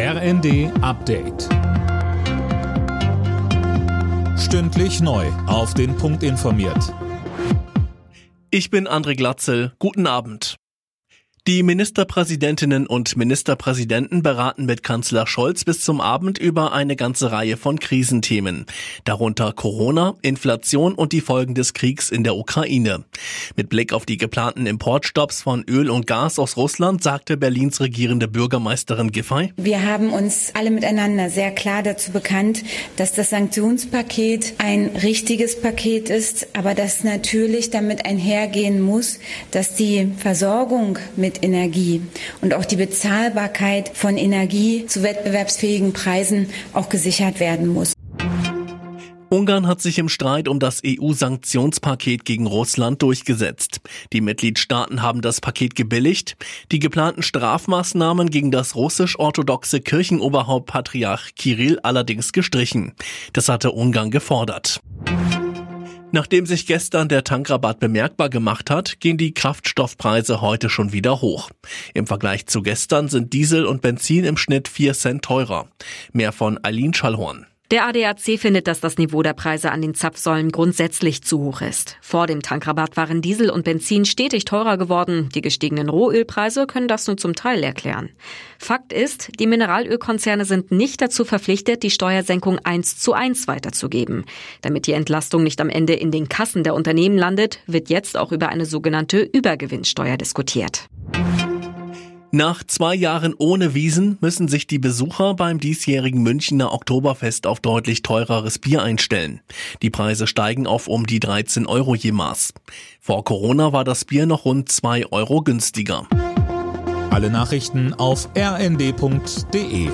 RND Update. Stündlich neu. Auf den Punkt informiert. Ich bin André Glatzel. Guten Abend. Die Ministerpräsidentinnen und Ministerpräsidenten beraten mit Kanzler Scholz bis zum Abend über eine ganze Reihe von Krisenthemen, darunter Corona, Inflation und die Folgen des Kriegs in der Ukraine. Mit Blick auf die geplanten Importstopps von Öl und Gas aus Russland sagte Berlins regierende Bürgermeisterin Giffey. Wir haben uns alle miteinander sehr klar dazu bekannt, dass das Sanktionspaket ein richtiges Paket ist, aber dass natürlich damit einhergehen muss, dass die Versorgung mit Energie und auch die Bezahlbarkeit von Energie zu wettbewerbsfähigen Preisen auch gesichert werden muss. Ungarn hat sich im Streit um das EU-Sanktionspaket gegen Russland durchgesetzt. Die Mitgliedstaaten haben das Paket gebilligt, die geplanten Strafmaßnahmen gegen das russisch-orthodoxe Kirchenoberhaupt Patriarch Kirill allerdings gestrichen. Das hatte Ungarn gefordert. Nachdem sich gestern der Tankrabatt bemerkbar gemacht hat, gehen die Kraftstoffpreise heute schon wieder hoch. Im Vergleich zu gestern sind Diesel und Benzin im Schnitt 4 Cent teurer. Mehr von Eileen Schallhorn. Der ADAC findet, dass das Niveau der Preise an den Zapfsäulen grundsätzlich zu hoch ist. Vor dem Tankrabatt waren Diesel und Benzin stetig teurer geworden. Die gestiegenen Rohölpreise können das nur zum Teil erklären. Fakt ist, die Mineralölkonzerne sind nicht dazu verpflichtet, die Steuersenkung eins zu eins weiterzugeben. Damit die Entlastung nicht am Ende in den Kassen der Unternehmen landet, wird jetzt auch über eine sogenannte Übergewinnsteuer diskutiert. Nach zwei Jahren ohne Wiesen müssen sich die Besucher beim diesjährigen Münchner Oktoberfest auf deutlich teureres Bier einstellen. Die Preise steigen auf um die 13 Euro je Maß. Vor Corona war das Bier noch rund zwei Euro günstiger. Alle Nachrichten auf rnd.de